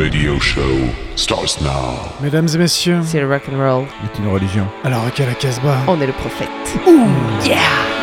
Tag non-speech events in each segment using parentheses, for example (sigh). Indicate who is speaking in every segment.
Speaker 1: radio show starts now.
Speaker 2: Mesdames et messieurs,
Speaker 3: C'est le rock and roll.
Speaker 4: C'est une religion.
Speaker 2: alors à la Casbah.
Speaker 3: On est le prophète. Yeah.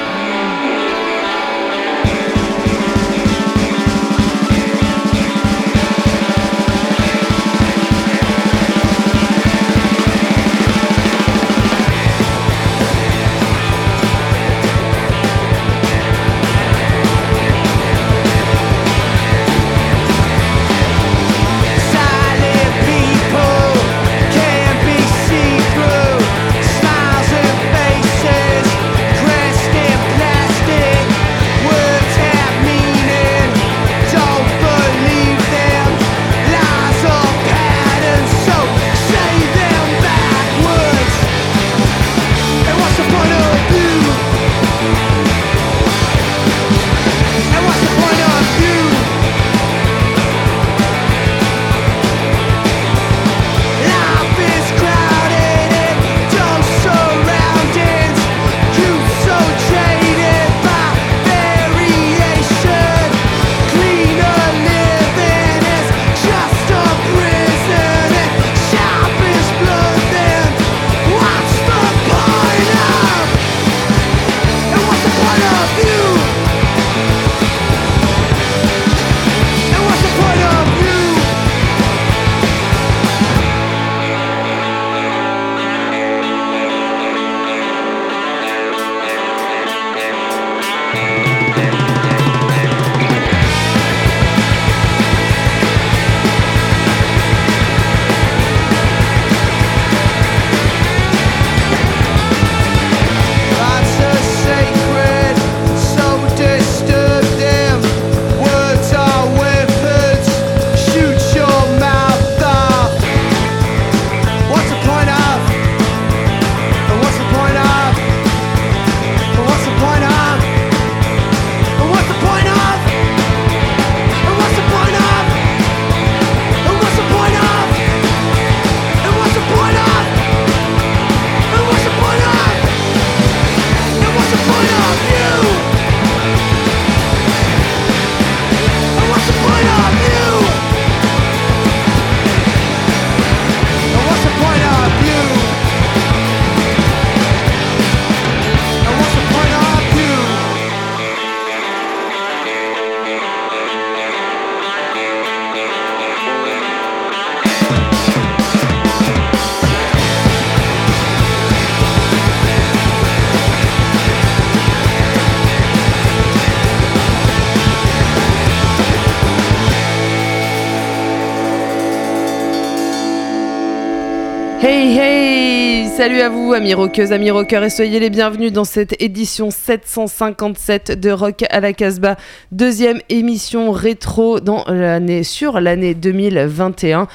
Speaker 3: Salut à vous amis rockeuses, amis rockeurs et soyez les bienvenus dans cette édition 757 de Rock à la Casbah, deuxième émission rétro dans l'année sur l'année 2021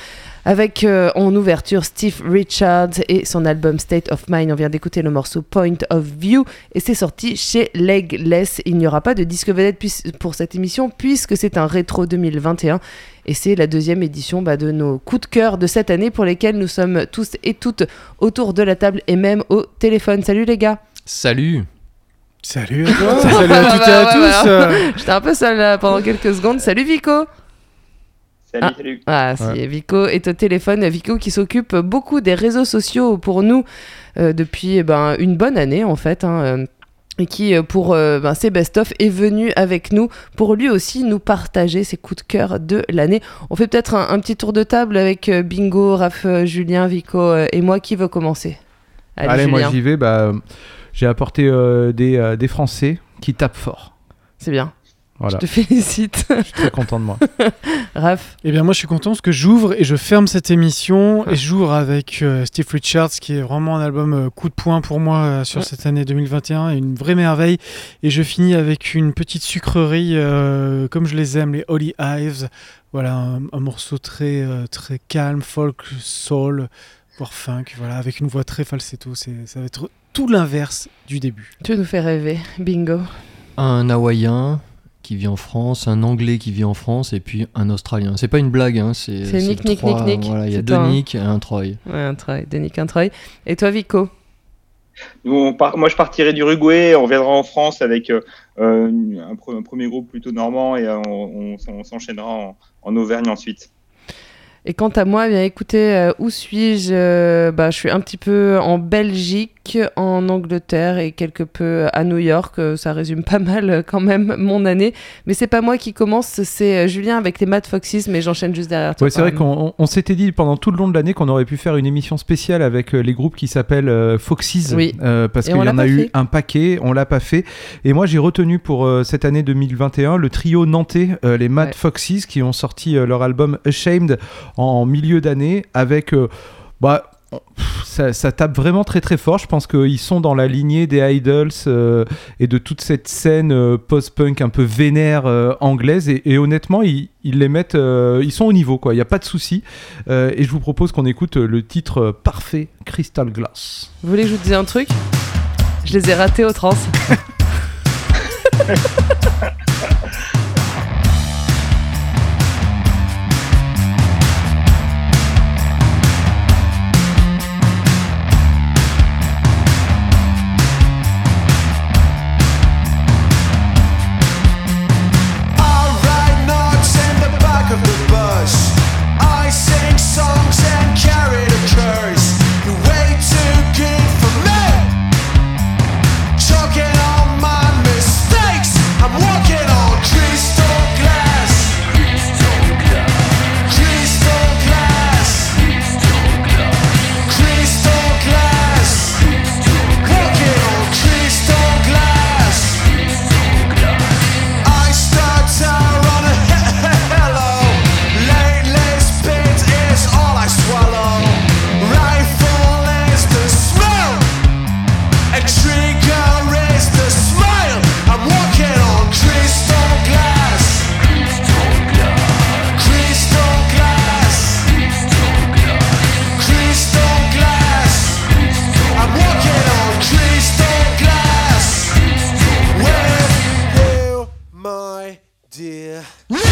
Speaker 3: avec euh, en ouverture Steve Richards et son album State of Mind. On vient d'écouter le morceau Point of View et c'est sorti chez Legless. Il n'y aura pas de disque vedette pour cette émission puisque c'est un rétro 2021 et c'est la deuxième édition bah, de nos coups de cœur de cette année pour lesquels nous sommes tous et toutes autour de la table et même au téléphone. Salut les gars
Speaker 5: Salut
Speaker 2: Salut à (laughs) toi. Salut à toutes et à
Speaker 3: Ouais,
Speaker 2: tous.
Speaker 3: ouais,
Speaker 2: euh,
Speaker 3: J'étais un peu seul là pendant quelques secondes. Salut Vico
Speaker 6: Salut,
Speaker 3: Ah.
Speaker 6: salut.
Speaker 3: Ah, si, Vico est au téléphone. Vico qui s'occupe beaucoup des réseaux sociaux pour nous euh, depuis eh ben, une bonne année en fait. hein, euh, et qui, euh, pour euh, ben, ses best-of, est venu avec nous pour lui aussi nous partager ses coups de cœur de l'année. On fait peut-être un, un petit tour de table avec euh, Bingo, Raph, Julien, Vico euh, et moi. Qui veut commencer?
Speaker 4: Allez, moi j'y vais. Bah, j'ai apporté euh, des, euh, des Français qui tapent fort.
Speaker 3: C'est bien.
Speaker 4: Voilà,
Speaker 3: Je te félicite.
Speaker 4: je suis très content de moi. (laughs)
Speaker 3: Raph,
Speaker 2: Eh bien, moi, je suis content parce que j'ouvre et je ferme cette émission. Et j'ouvre avec euh, Steve Richards, qui est vraiment un album euh, coup de poing pour moi euh, sur
Speaker 3: Ouais.
Speaker 2: cette année 2021. et Une vraie merveille. Et je finis avec une petite sucrerie, euh, comme je les aime, les Holy Hives. Voilà, un, un morceau très, euh, très calme, folk, soul, voire funk. Voilà, avec une voix très falsetto. C'est, ça va être tout l'inverse du début.
Speaker 3: tu nous fais rêver. Bingo.
Speaker 5: Un Hawaïen qui vit en France, un Anglais qui vit en France et puis un Australien. C'est pas une blague, hein, c'est.
Speaker 3: C'est Nick, Nick, Nick, Nick,
Speaker 5: Voilà, il y a
Speaker 3: c'est
Speaker 5: deux
Speaker 3: hein.
Speaker 5: Nick et un Troy.
Speaker 3: Ouais, un Troy, Denis un Troy. Et toi, Vico?
Speaker 6: Nous, on part- moi, je partirai d'Uruguay. On reviendra en France avec euh, un, pre- un premier groupe plutôt normand et euh, on, on- on s'enchaînera en, en Auvergne ensuite.
Speaker 3: Et quant à moi, eh bien écoutez, euh, où suis-je? Euh, bah, Je suis un petit peu en Belgique, en Angleterre et quelque peu à New York. Euh, Ça résume pas mal euh, quand même mon année. Mais c'est pas moi qui commence, c'est euh, Julien avec les Mad Foxes, mais j'enchaîne juste derrière toi.
Speaker 4: Ouais, c'est vrai qu'on on- on s'était dit pendant tout le long de l'année qu'on aurait pu faire une émission spéciale avec les groupes qui s'appellent Foxys,
Speaker 3: Oui.
Speaker 4: euh, parce qu'il y en a eu un paquet, on l'a pas fait. Et moi j'ai retenu pour euh, cette année 2021 le trio nantais, euh, les Mad
Speaker 3: Ouais.
Speaker 4: Foxys, qui ont sorti leur album Ashamed en milieu d'année avec... bah, ça, ça tape vraiment très très fort. Je pense qu'ils sont dans la lignée des Idols euh, et de toute cette scène euh, post-punk un peu vénère euh, anglaise. Et, et honnêtement, ils, ils les mettent, euh, ils sont au niveau, quoi. Il n'y a pas de souci. Euh, et je vous propose qu'on écoute le titre parfait, Crystal Glass.
Speaker 3: Vous voulez que je vous dise un truc? Je les ai ratés au trans. (laughs)
Speaker 7: Yeah.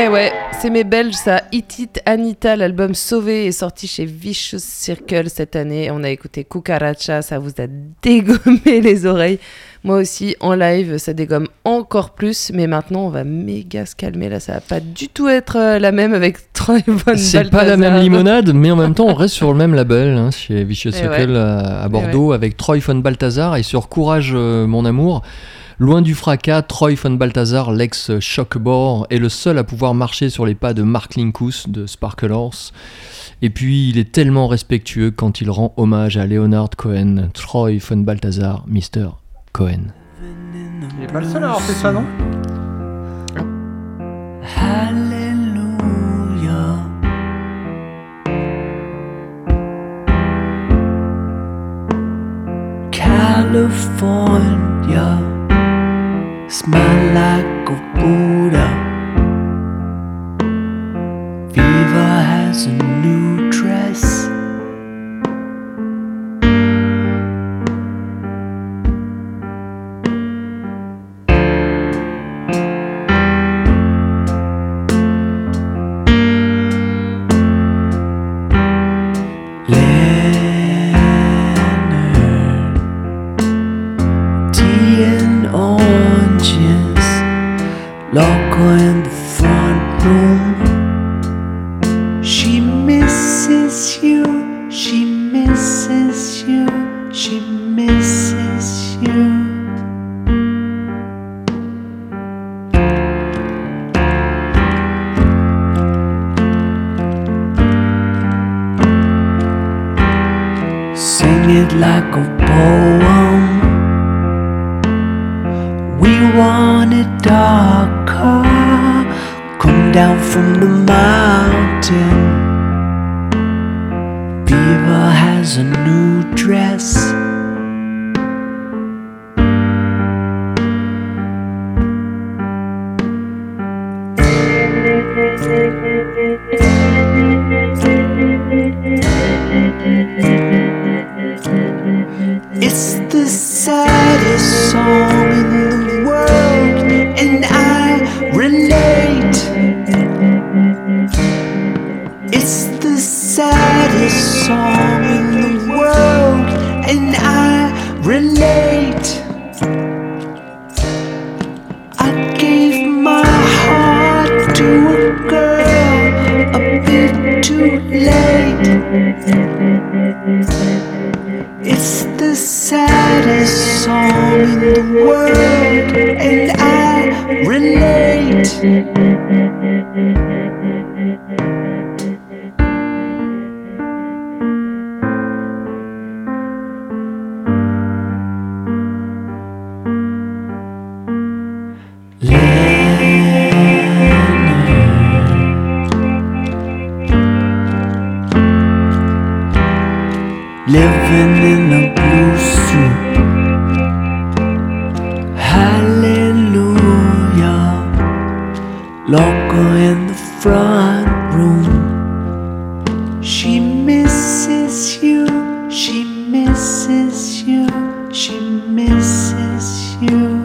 Speaker 3: Eh ouais, c'est mes Belges, ça. Hit It Anita, l'album Sauvé est sorti chez Vicious Circle cette année. On a écouté Cucaracha, ça vous a dégommé (laughs) les oreilles. Moi aussi, en live, ça dégomme encore plus. Mais maintenant, on va méga se calmer. Là, ça va pas du tout être euh, la même avec (laughs) Troy Von
Speaker 5: C'est pas la même limonade, mais en même temps, on reste sur le même label hein, chez Vicious
Speaker 3: Eh
Speaker 5: Circle
Speaker 3: ouais.
Speaker 5: à, à Bordeaux avec Troy von Balthazar et sur Courage euh, mon amour. Loin du fracas, Troy von Balthazar, l'ex-Shockbore, est le seul à pouvoir marcher sur les pas de Mark Linkus de Sparkle Horse. Et puis, il est tellement respectueux quand il rend hommage à Leonard Cohen, Troy von Balthazar, Mr. Cohen.
Speaker 8: Il est pas le seul à avoir fait ça, non?
Speaker 9: Hallelujah. California smell like a Buddha. Viva has a new dress. It like a poem. We want it darker. Come down from the mountain. Viva has a new dress. Misses you, she misses you.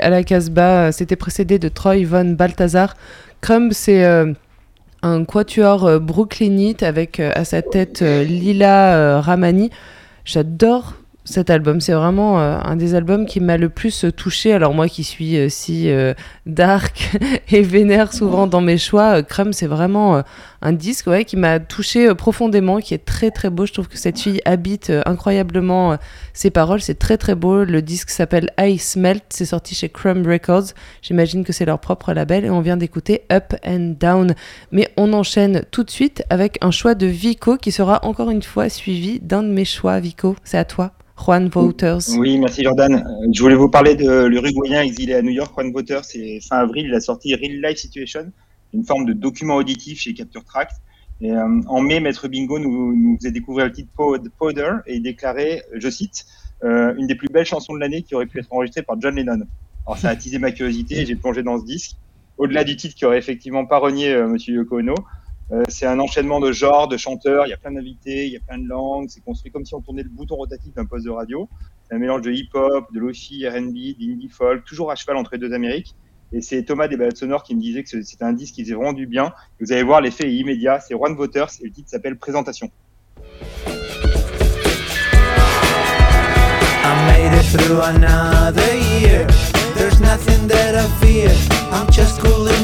Speaker 3: À la Casbah, euh, c'était précédé de Troy Von Balthazar. Crumb, c'est euh, un quatuor euh, brooklynite avec à sa tête Lila Ramani. J'adore cet album, c'est vraiment euh, un des albums qui m'a le plus touché. Alors moi qui suis euh, si euh, dark (laughs) et vénère souvent dans mes choix, Crumb c'est vraiment un disque qui m'a touché profondément, qui est très très beau. Je trouve que cette fille habite incroyablement ses paroles, c'est très très beau. Le disque s'appelle Ice Melt, c'est sorti chez Crumb Records. J'imagine que c'est leur propre label et on vient d'écouter Up and Down. Mais on enchaîne tout de suite avec un choix de Vico qui sera encore une fois suivi d'un de mes choix, Vico. C'est à toi. Juan Wouters.
Speaker 6: Oui, merci Jordan. Euh, Je voulais vous parler de l'Uruguayen exilé à New York, Juan Wouters. C'est fin avril, il a sorti Real Life Situation, une forme de document auditif chez Capture Tract. Et, euh, en mai, Maître Bingo nous, nous faisait découvrir le titre Powder et déclarait, je cite, euh, une des plus belles chansons de l'année qui aurait pu être enregistrée par John Lennon. Alors ça a attisé ma curiosité et j'ai plongé dans ce disque. Au-delà du titre qui aurait effectivement pas renié euh, Monsieur Yoko Ono, c'est un enchaînement de genres, de chanteurs, il y a plein d'invités, il y a plein de langues, c'est construit comme si on tournait le bouton rotatif d'un poste de radio. C'est un mélange de hip-hop, de lofi, R&B, d'indie folk, toujours à cheval entre les deux Amériques. Et c'est Thomas des balades sonores qui me disait que c'était un disque qui faisait vraiment du bien. Vous allez voir, l'effet est immédiat. C'est Juan Voters et le titre s'appelle Présentation.
Speaker 10: I made it through another year. There's nothing that I fear. I'm just cooling.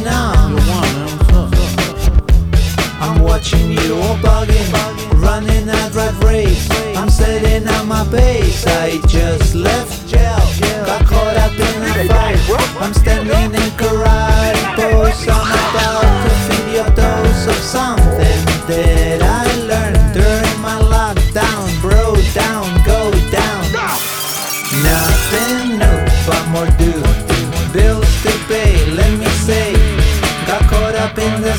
Speaker 10: I'm watching you all bugging, running a rat race. I'm setting up my pace. I just left jail, got caught up in a fight. I'm standing in karate pose. I'm about to feed your dose of something that I learned during my lockdown. Bro, down, go down. Nothing new, but more due. Bills to pay, let me say. Got caught up in the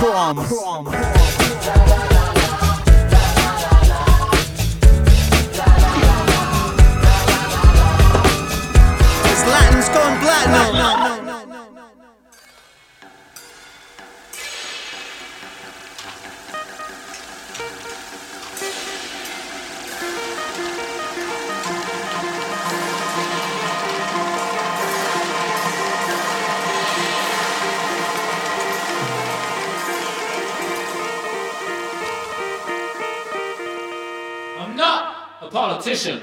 Speaker 10: Crumbs. Crumbs. Latin's gone
Speaker 11: black. Politician.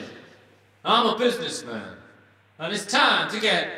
Speaker 11: I'm a businessman. And it's time to get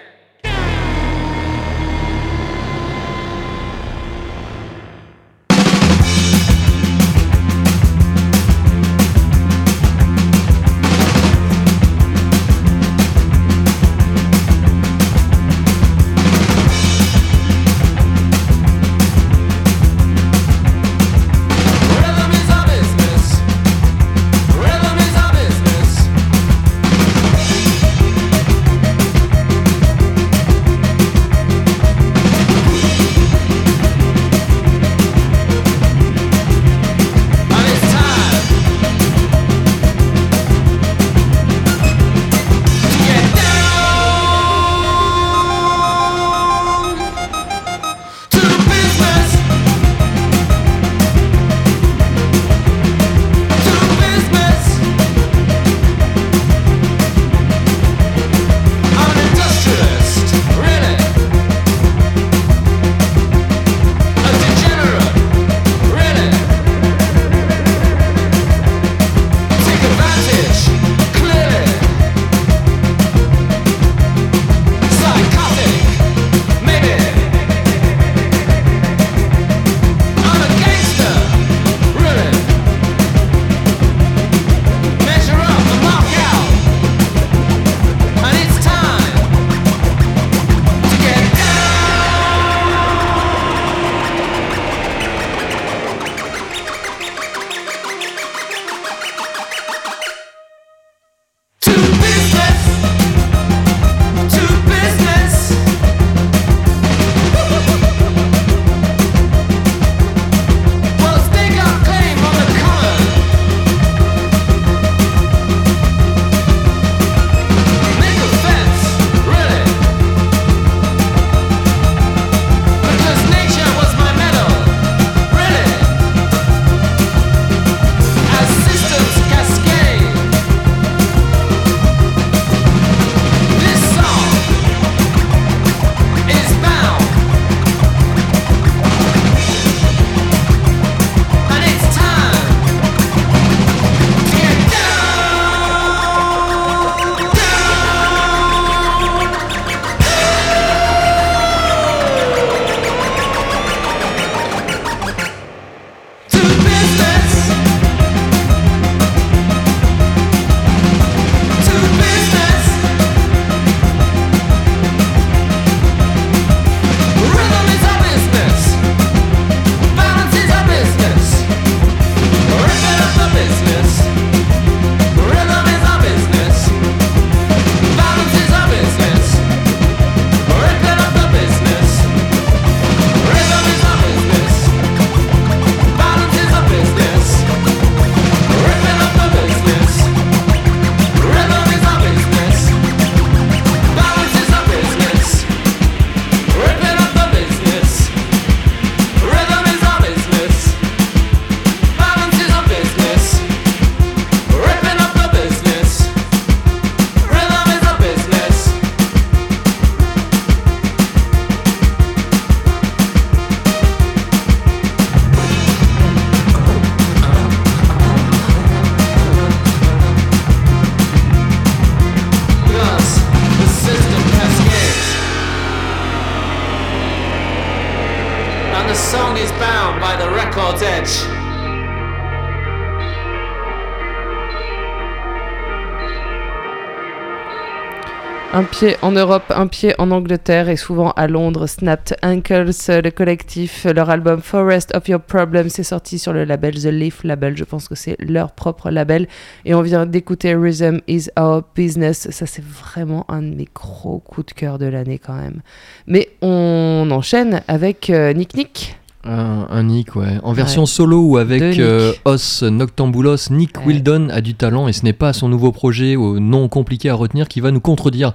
Speaker 3: pied en Europe, un pied en Angleterre et souvent à Londres. Snapped Ankles, le collectif, leur album Forest of Your Problems est sorti sur le label The Leaf Label. Je pense que c'est leur propre label. Et on vient d'écouter Rhythm is Our Business. Ça, c'est vraiment un de mes gros coups de cœur de l'année quand même. Mais on enchaîne avec euh, Nick Nick.
Speaker 5: Un, un Nick, ouais. En version
Speaker 3: Ouais.
Speaker 5: solo ou avec euh, Os Noctambulos, Nick
Speaker 3: Ouais.
Speaker 5: Wildon a du talent et ce n'est pas son nouveau projet au nom compliqué à retenir qui va nous contredire.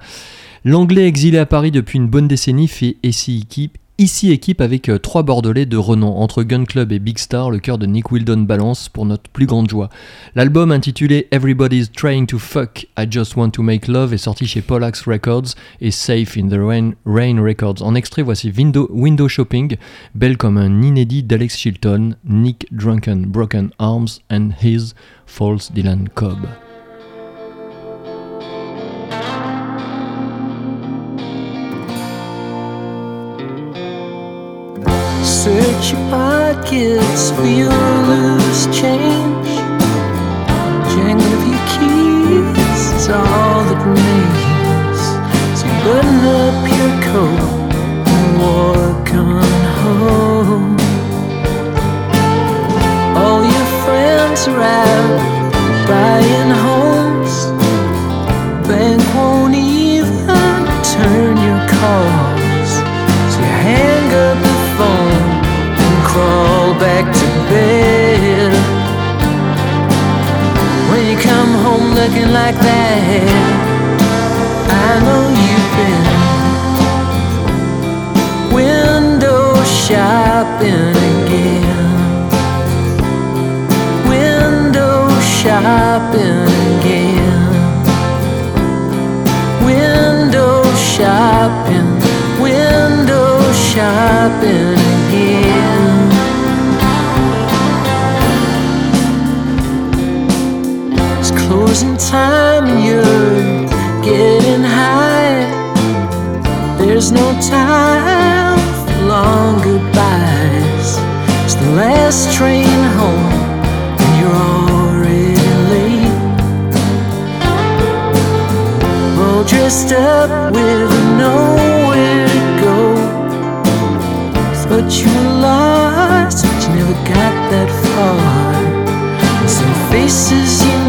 Speaker 5: L'anglais exilé à Paris depuis une bonne décennie fait ici équipe, Ici équipe avec euh, trois Bordelais de renom. Entre Gun Club et Big Star, le cœur de Nick Wildon balance pour notre plus grande joie. L'album intitulé Everybody's Trying to Fuck, I Just Want to Make Love est sorti chez Pollax Records et Safe in the Rain, Records. En extrait, voici Window, Window Shopping, belle comme un inédit d'Alex Chilton, Nick Drunken, Broken Arms and His False Dylan Cobb.
Speaker 9: Search your pockets for your loose change. Jangle of your keys is all that remains. So button up your coat and walk on home. All your friends are out looking like that, I know you've been window shopping again. Window shopping again. Window shopping, window shopping time you're getting high. There's no time for long goodbyes. It's the last train home and you're already late. All dressed up with nowhere to go. Thought you were lost, but you never got that far. Some faces you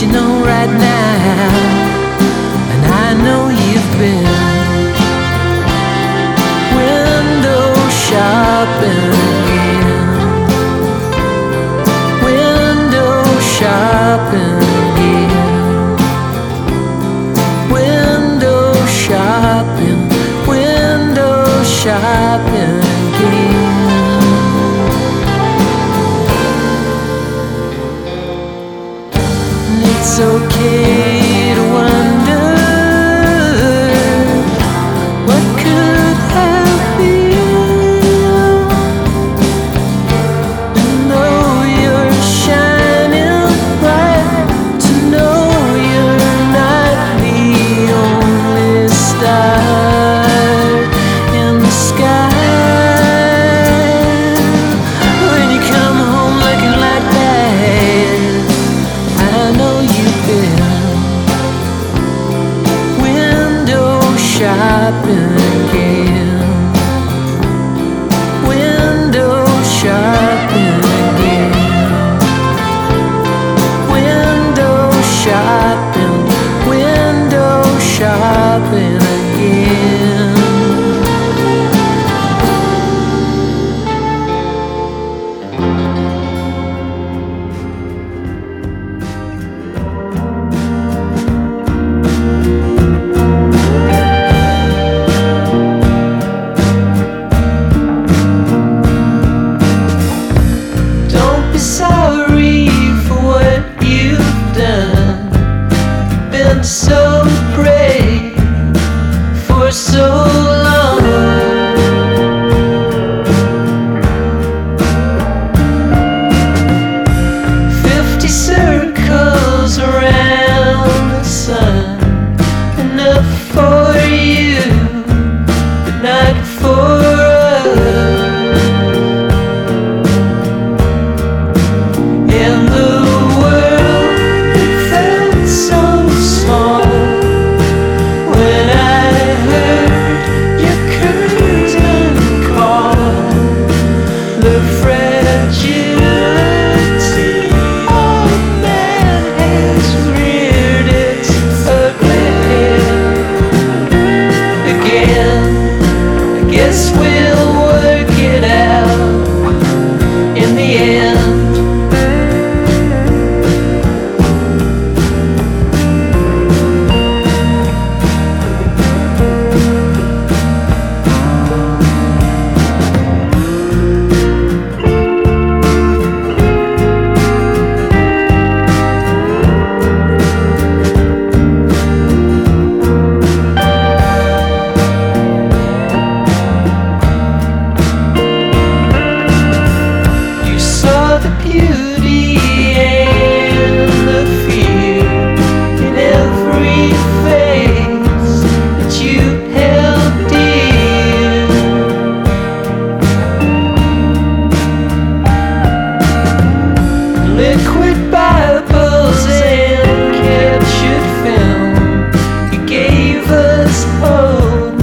Speaker 9: you know right now. And I know you've been window shopping again. Window shopping again. Window shopping, window shopping okay Oh.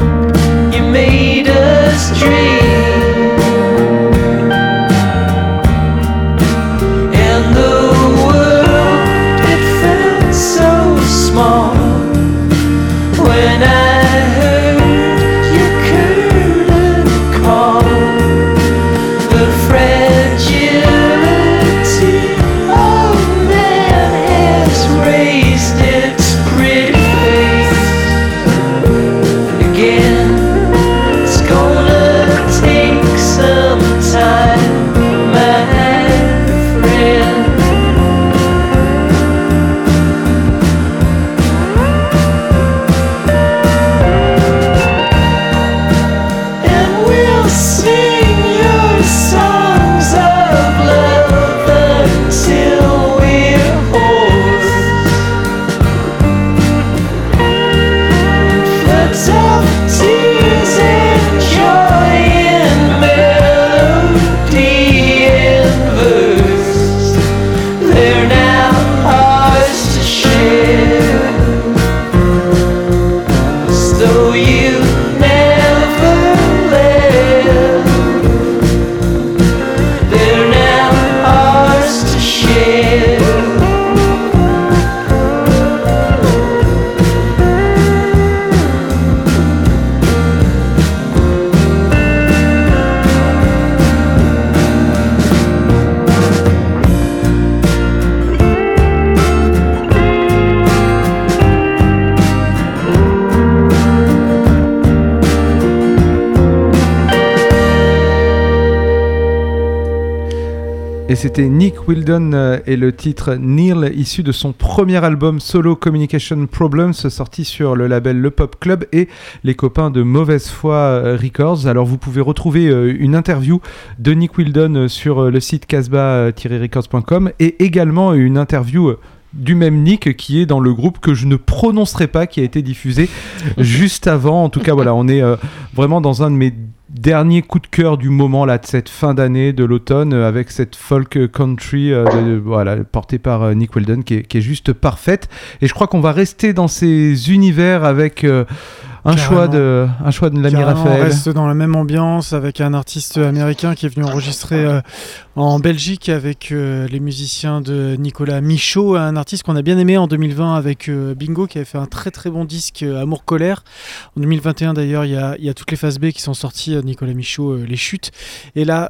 Speaker 4: Et c'était Nick Wildon euh, et le titre Neil, issu de son premier album solo Communication Problems, sorti sur le label Le Pop Club et les copains de Mauvaise Foi euh, Records. Alors vous pouvez retrouver euh, une interview de Nick Wildon euh, sur le site casbah-records.com et également une interview du même Nick qui est dans le groupe que je ne prononcerai pas, qui a été diffusé (laughs) juste avant. En tout cas, voilà, on est euh, vraiment dans un de mes derniers coups de cœur du moment là de cette fin d'année de l'automne euh, avec cette folk country euh, de- de- voilà portée par euh, Nick Weldon qui est, qui est juste parfaite et je crois qu'on va rester dans ces univers avec euh, un
Speaker 2: Carrément.
Speaker 4: choix de un choix de l'ami
Speaker 2: Carrément, On
Speaker 4: Raphaël
Speaker 2: reste dans la même ambiance avec un artiste américain qui est venu enregistrer euh, en Belgique avec euh, les musiciens de Nicolas Michaud, un artiste qu'on a bien aimé en 2020 avec euh, Bingo qui avait fait un très très bon disque euh, Amour Colère. En 2021 d'ailleurs, il y a, toutes les phases B qui sont sorties, Nicolas Michaud, Les Chutes. Et là,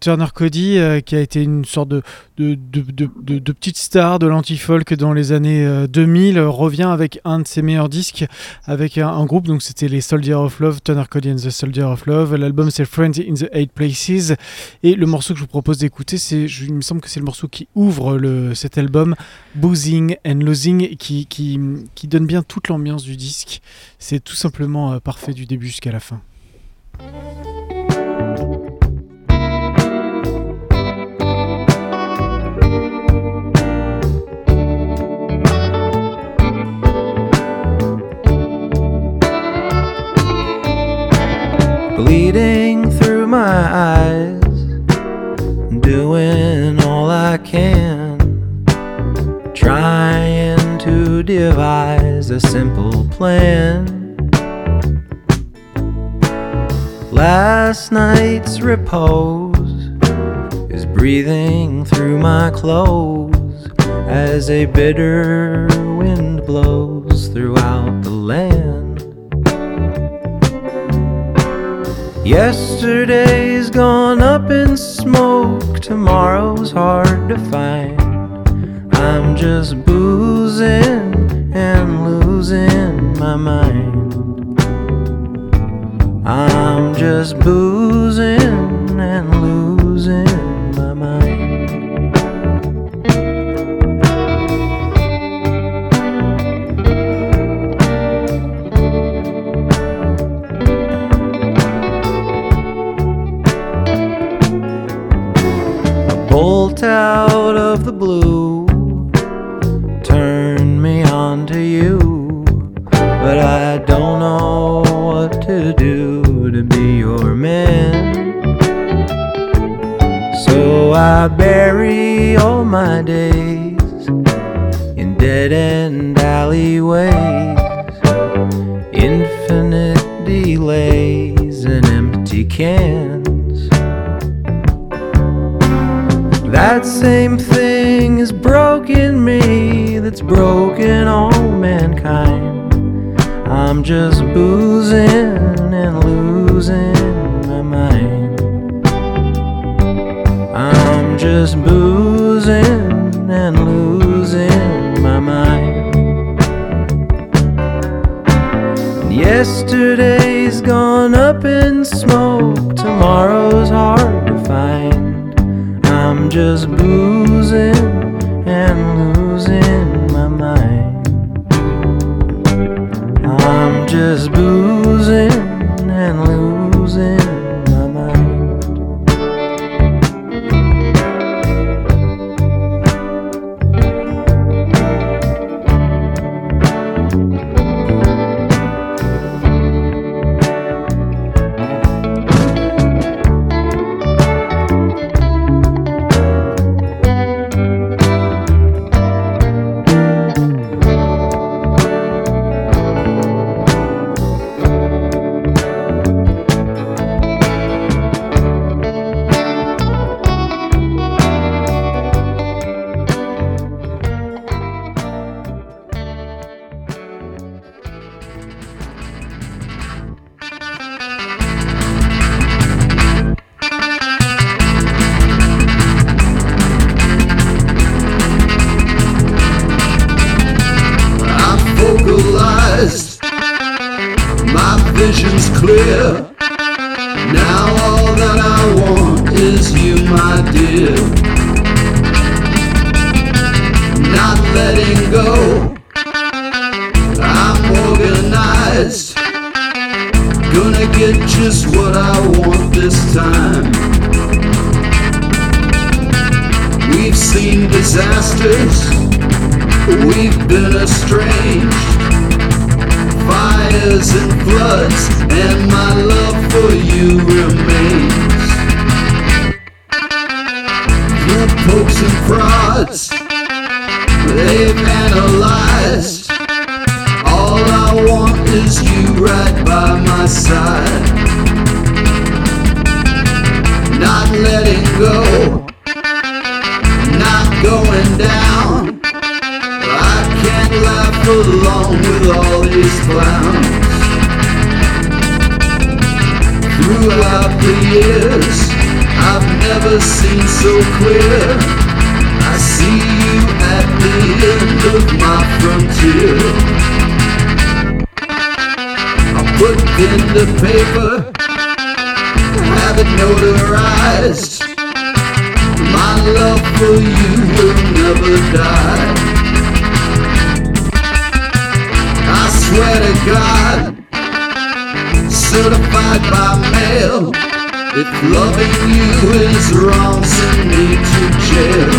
Speaker 2: Turner Cody qui a été une sorte de, petite star de l'anti-folk dans les années euh, 2000 euh, revient avec un de ses meilleurs disques avec un, groupe, donc c'était les Soldiers of Love, Turner Cody and the Soldier of Love. L'album c'est Friends in the Eight Places. Et le morceau que je vous propose d'écouter, c'est, il me semble que c'est le morceau qui ouvre le, cet album, Boozing and Losing, qui, qui, qui donne bien toute l'ambiance du disque. C'est tout simplement euh, parfait du début jusqu'à la fin.
Speaker 12: bleeding through my eyes, doing all I can, trying to devise a simple plan. Last night's repose is breathing through my clothes as a bitter wind blows throughout the land. Yesterday's gone up in smoke, tomorrow's hard to find. I'm just boozing and losing my mind. I'm just boozing and losing gone up in smoke, tomorrow's hard to find. I'm just
Speaker 13: Through pokes and prods, they've analyzed. All I want is you right by my side. Not letting go, not going down. I can't laugh along with all these clowns. Throughout the years, I've never seen so clear. I see you at the end of my frontier. I put in the paper, have it notarized. My love for you will never die. I swear to God, certified by mail. If loving you is wrong, send me to jail.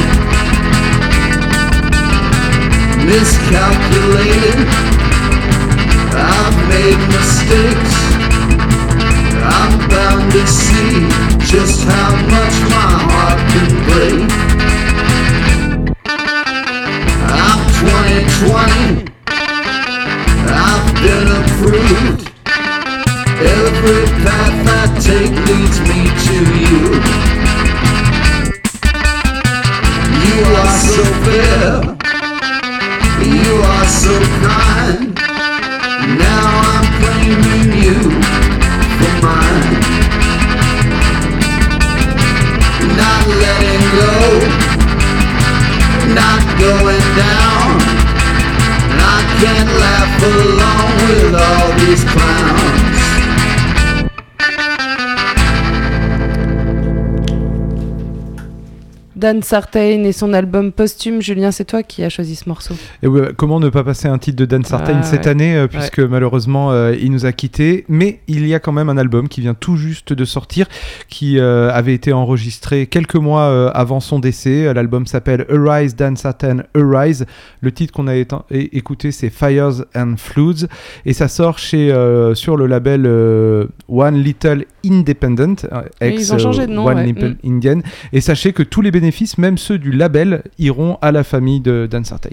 Speaker 13: Miscalculated, I've made mistakes. I'm bound to see just how much my heart can break. I'm 2020. I've been approved. Every path I take leads this clown.
Speaker 3: Dan Sartain et son album posthume. Julien, c'est toi qui as choisi ce morceau.
Speaker 4: Et ouais, comment ne pas passer un titre de Dan Sartain
Speaker 3: Ah,
Speaker 4: cette
Speaker 3: ouais.
Speaker 4: année, euh, puisque malheureusement euh, il nous a quittés. Mais il y a quand même un album qui vient tout juste de sortir, qui euh, avait été enregistré quelques mois euh, avant son décès. L'album s'appelle Arise, Dan Sartain Arise. Le titre qu'on a écouté, c'est Fires and Floods. Et ça sort chez, euh, sur le label euh, One Little Independent, euh, ex
Speaker 3: ils ont changé de nom,
Speaker 4: One
Speaker 3: ouais.
Speaker 4: Little
Speaker 3: Mm.
Speaker 4: Indian. Et sachez que tous les même ceux du label, iront à la famille de Dan Sartain.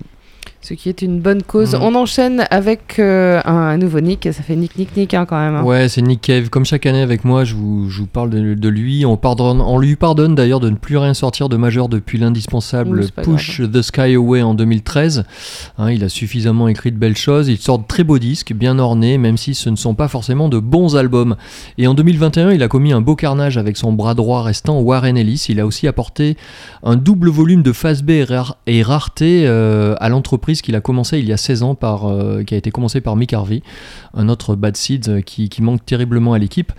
Speaker 3: Ce qui est une bonne cause.
Speaker 4: Mhm.
Speaker 3: On enchaîne avec euh, un, un nouveau Nick. Ça fait Nick, Nick, Nick hein, quand même. hein.
Speaker 5: Ouais, c'est Nick Cave. Comme chaque année avec moi, je vous, je vous parle de, de lui. On, pardonne, on lui pardonne d'ailleurs de ne plus rien sortir de majeur depuis l'indispensable
Speaker 3: pas
Speaker 5: Push the Sky Away en 2013. Hein, il a suffisamment écrit de belles choses. Il sort de très beaux disques, bien ornés, même si ce ne sont pas forcément de bons albums. Et en 2021, il a commis un beau carnage avec son bras droit restant, Warren Ellis. Il a aussi apporté un double volume de phase B et, rare- et rareté euh, à l'entreprise qu'il a commencé il y a 16 ans, par, euh, qui a été commencé par Mick Harvey, un autre Bad Seeds euh, qui, manque terriblement à l'équipe.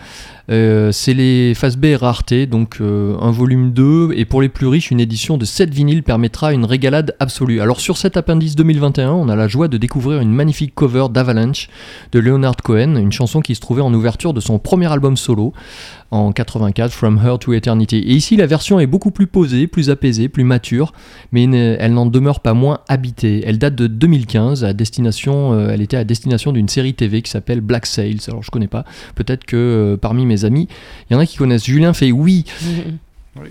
Speaker 5: Euh, c'est les phase B et rareté, donc un volume 2, et pour les plus riches, une édition de 7 vinyles permettra une régalade absolue. Alors sur cet appendice 2021, on a la joie de découvrir une magnifique cover d'Avalanche de Leonard Cohen, une chanson qui se trouvait en ouverture de son premier album solo en 84, From Her to Eternity. Et ici, la version est beaucoup plus posée, plus apaisée, plus mature, mais elle n'en demeure pas moins habitée. Elle date de 2015, à destination, euh, elle était à destination d'une série TV qui s'appelle Black Sails. Alors je connais pas, peut-être que euh, parmi mes amis, il y en a qui connaissent. Julien fait oui. (laughs)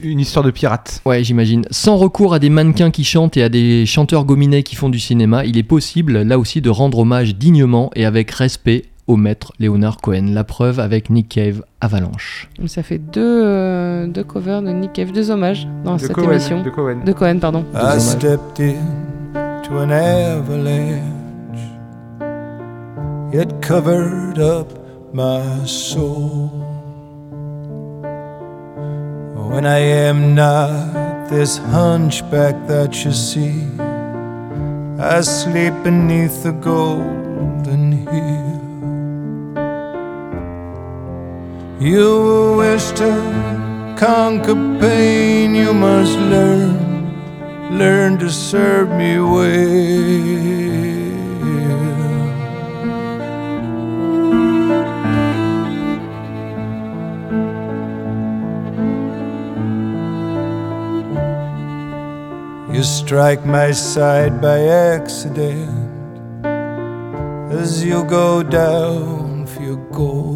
Speaker 4: Une histoire de pirate.
Speaker 5: Ouais, j'imagine. Sans recours à des mannequins qui chantent et à des chanteurs gominets qui font du cinéma, il est possible, là aussi, de rendre hommage dignement et avec respect au maître Leonard Cohen. La preuve avec Nick Cave, Avalanche.
Speaker 3: Ça fait deux, euh, deux covers de Nick Cave, deux hommages dans
Speaker 4: de
Speaker 3: cette
Speaker 4: Cohen,
Speaker 3: émission.
Speaker 4: de Cohen.
Speaker 3: De Cohen, pardon.
Speaker 9: I stepped in to an avalanche. It covered up my soul. When I am not this hunchback that you see, I sleep beneath the golden hill. You wish to conquer pain, you must learn, learn to serve me well.
Speaker 14: You strike my side by accident as you go down for your goal.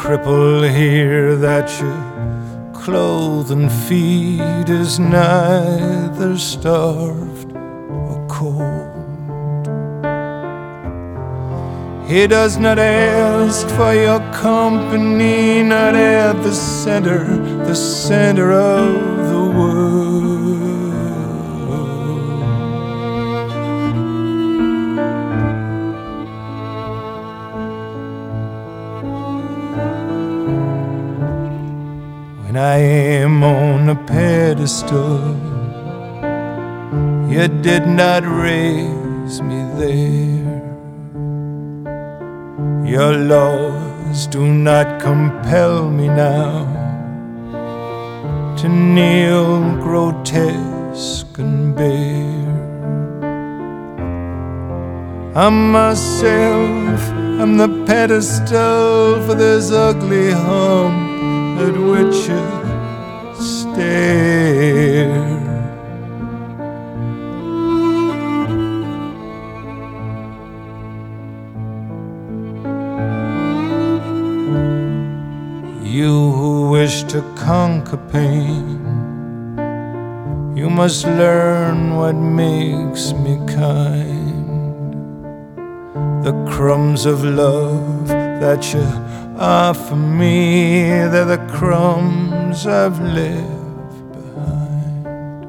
Speaker 14: Cripple here that you clothe and feed is neither starved or cold. He does not ask for your company, not at the center, the center of the world. When I am on a pedestal, you did not raise me there. Your laws do not compel me now to kneel grotesque and bare. I'm myself, I'm the pedestal for this ugly hump at which you stare. You who wish to conquer pain, you must learn what makes me kind. The crumbs of love that you offer me, they're the crumbs I've left behind.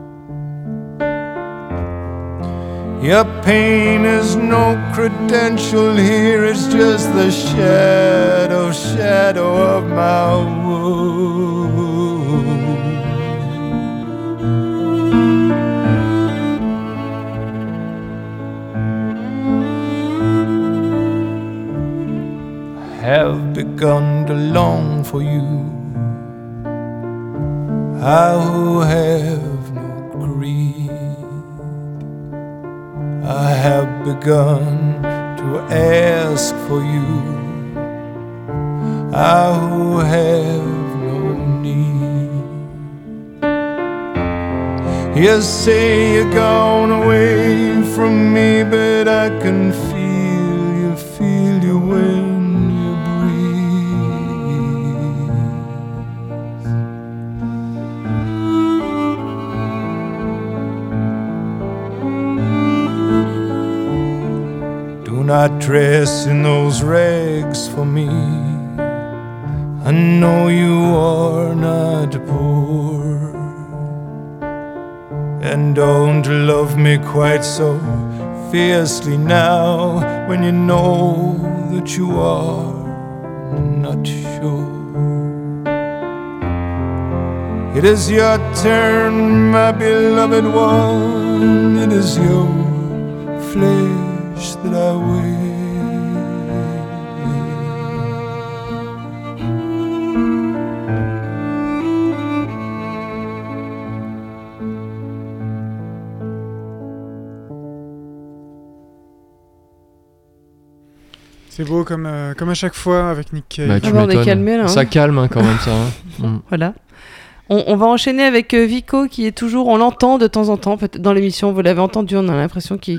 Speaker 14: Your pain is no credential here, it's just the shadow, shadow of my wound. Have begun to long for you. I who have no greed, I have begun to ask for you. I who have no need. You say you're gone away from me, but I can not dress in those rags for me. I know you are not poor. And don't love me quite so fiercely now when you know that you are not sure. It is your turn, my beloved one. It is your flesh
Speaker 2: C'est beau comme, euh, comme à chaque fois avec Nick Cave.
Speaker 5: Bah, tu
Speaker 3: Ah bah, on est calmé, là, hein.
Speaker 5: Ça calme hein, quand même ça. hein. (laughs) Mm.
Speaker 3: Voilà. On, on va enchaîner avec euh, Vico qui est toujours, on l'entend de temps en temps peut-être dans l'émission, vous l'avez entendu, on a l'impression qu'il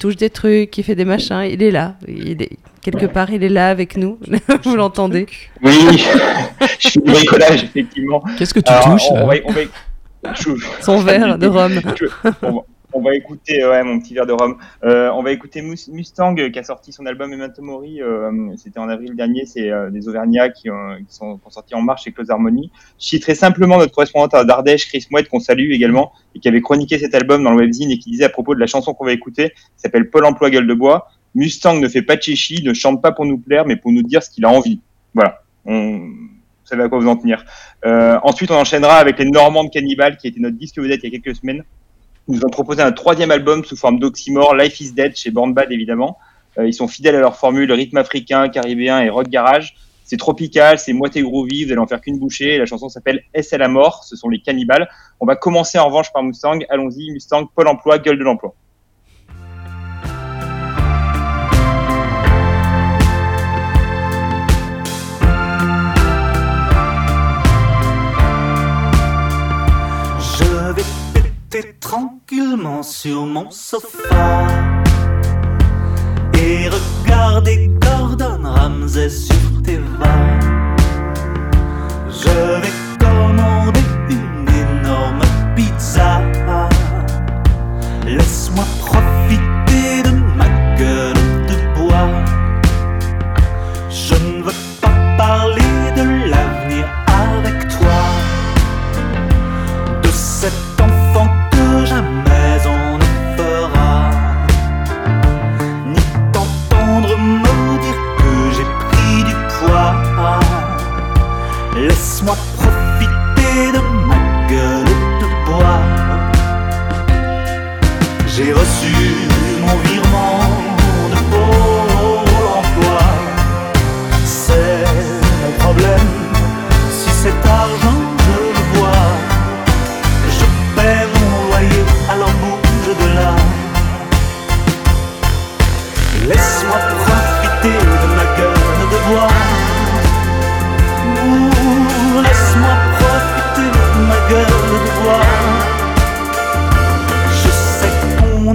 Speaker 3: touche des trucs, qu'il fait des machins, il est là, il est, quelque part il est là avec nous, (laughs) vous l'entendez
Speaker 6: Oui, (laughs) je du bricolage, effectivement.
Speaker 5: Qu'est-ce que tu
Speaker 6: Alors,
Speaker 5: touches
Speaker 6: on,
Speaker 5: là
Speaker 6: va, on va- je-
Speaker 3: Son verre de rhum.
Speaker 6: Je- on, va, on va écouter, ouais, mon petit verre de rhum. Euh, on va écouter Mus- Mustang euh, qui a sorti son album Memento Mori. euh, C'était en avril dernier. C'est euh, des Auvergnats qui, qui sont, sortis en marche chez Close Harmony. Je citerai simplement notre correspondante à d'Ardèche, Chris Mouette, qu'on salue également, et qui avait chroniqué cet album dans le webzine et qui disait à propos de la chanson qu'on va écouter, qui s'appelle Pôle emploi gueule de bois. Mustang ne fait pas de chichi, ne chante pas pour nous plaire, mais pour nous dire ce qu'il a envie. Voilà. On, vous savez à quoi vous en tenir. Euh, ensuite, on enchaînera avec les Normands de Cannibal, qui était notre disque vedette il y a quelques semaines. Nous ont proposé un troisième album sous forme d'oxymore, Life is Dead, chez Born Bad évidemment. Euh, ils sont fidèles à leur formule, rythme africain, caribéen et rock garage. C'est tropical, c'est moitié groovy, vous allez en faire qu'une bouchée. La chanson s'appelle S à la mort, ce sont les cannibales. On va commencer en revanche par Mustang. Allons-y, Mustang, Pôle emploi, gueule de l'emploi.
Speaker 14: Je
Speaker 15: sur mon sofa et regarder Gordon Ramsay sur Teva. Je vais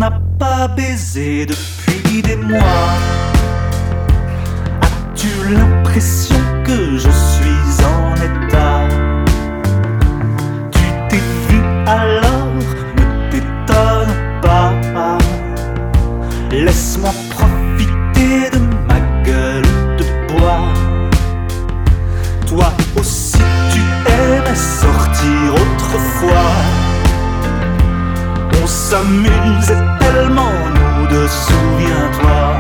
Speaker 15: n'a pas baisé depuis des mois. As-tu l'impression que je suis en état? Tu t'es vu alors, ne t'étonne pas. Laisse-moi profiter de ma gueule de bois. Toi aussi tu aimais sortir autrefois. On s'amusait tellement, nous deux, souviens-toi.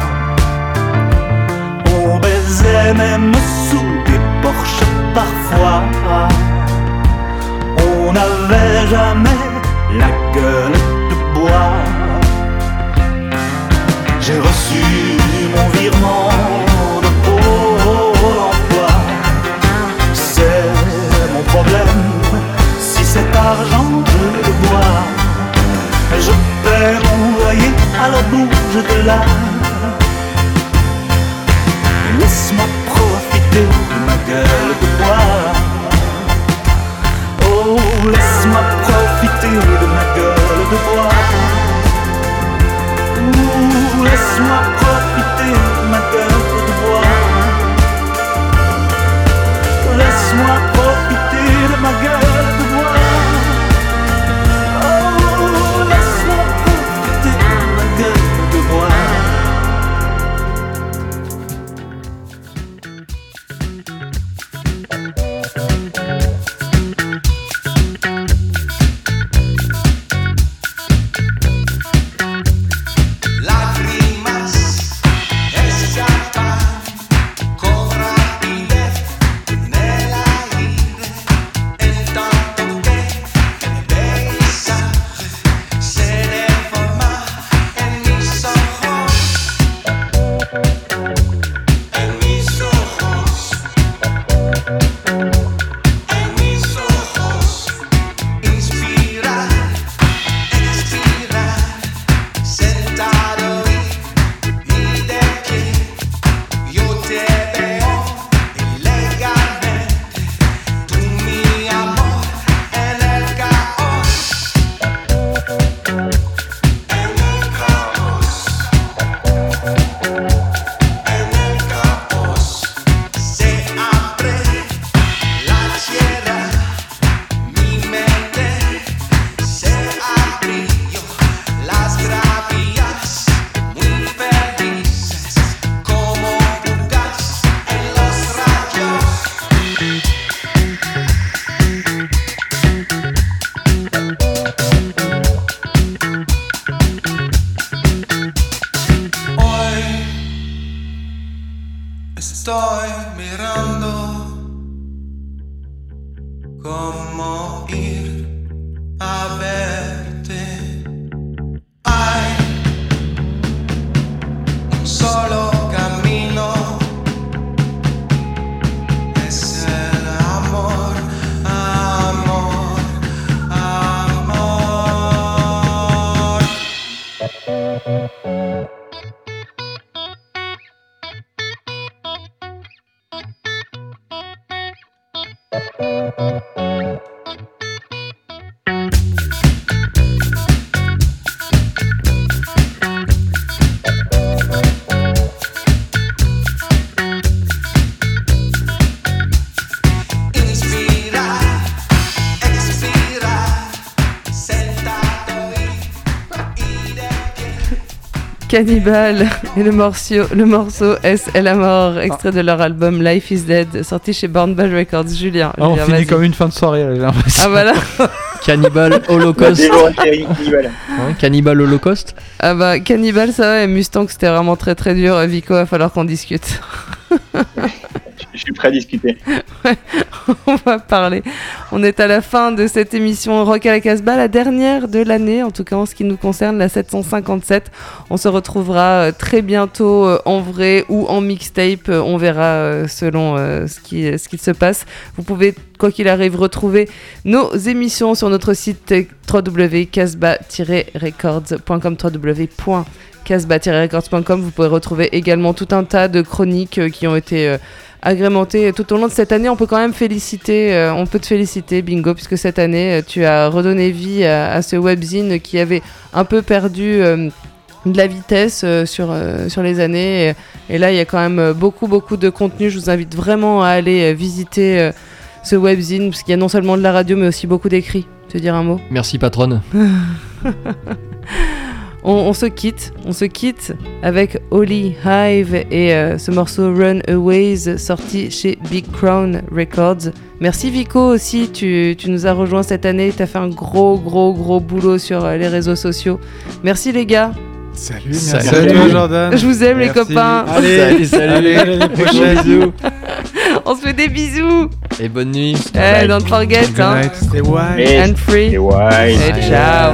Speaker 15: On baisait même sous des porches parfois. On n'avait jamais la gueule de bois. J'ai reçu mon virement alors bouge de là. Laisse-moi profiter de ma gueule de bois. Oh, laisse-moi profiter de ma gueule de bois. Ouh, Laisse-moi profiter de ma gueule de bois. Laisse-moi profiter de ma gueule
Speaker 3: Cannibal et le morceau, le morceau S est la mort, extrait de leur album Life is Dead, sorti chez Born Bad Records. Julien,
Speaker 4: Ah, on
Speaker 3: Julien,
Speaker 4: finit comme une fin de soirée, là, j'ai l'impression.
Speaker 3: Ah voilà. (laughs)
Speaker 5: Cannibal Holocaust. Ouais, Cannibal Holocaust.
Speaker 3: Ah bah Cannibal ça va et Mustang c'était vraiment très très dur. Vico, va falloir qu'on discute. (laughs)
Speaker 6: Je suis prêt à discuter. (laughs)
Speaker 3: on va parler. On est à la fin de cette émission Rock à la Casbah, la dernière de l'année, en tout cas en ce qui nous concerne, la 757. On se retrouvera euh, très bientôt euh, en vrai ou en mixtape. Euh, On verra selon ce, qui, ce qu'il se passe. Vous pouvez, quoi qu'il arrive, retrouver nos émissions sur notre site www.casbah-records.com www.casbah-records.com Vous pouvez retrouver également tout un tas de chroniques qui ont été agrémenté tout au long de cette année. On peut quand même féliciter, euh, on peut te féliciter, Bingo, puisque cette année, euh, tu as redonné vie à, à ce webzine qui avait un peu perdu euh, de la vitesse euh, sur, sur les années. Et, et là, il y a quand même beaucoup, beaucoup de contenu. Je vous invite vraiment à aller visiter ce webzine, parce qu'il y a non seulement de la radio, mais aussi beaucoup d'écrits. Veux dire un mot
Speaker 5: Merci patronne. (laughs)
Speaker 3: on, on se quitte, on se quitte avec Holly Hive et euh, ce morceau Runaways sorti chez Big Crown Records. Merci Vico aussi, tu, tu nous as rejoint cette année, tu as fait un gros gros gros boulot sur euh, les réseaux sociaux. Merci les gars,
Speaker 2: Salut, merci
Speaker 5: Salut.
Speaker 2: à toi, Jordan.
Speaker 3: je vous aime les copains.
Speaker 2: Allez,
Speaker 5: Salut,
Speaker 2: allez, (laughs) prochaine.
Speaker 5: Bisous.
Speaker 3: On se fait des bisous.
Speaker 5: Et bonne nuit.
Speaker 3: Eh, don't forget, hein.
Speaker 2: Stay wild.
Speaker 6: Et-
Speaker 3: And free.
Speaker 6: Et ouais.
Speaker 3: Et ciao.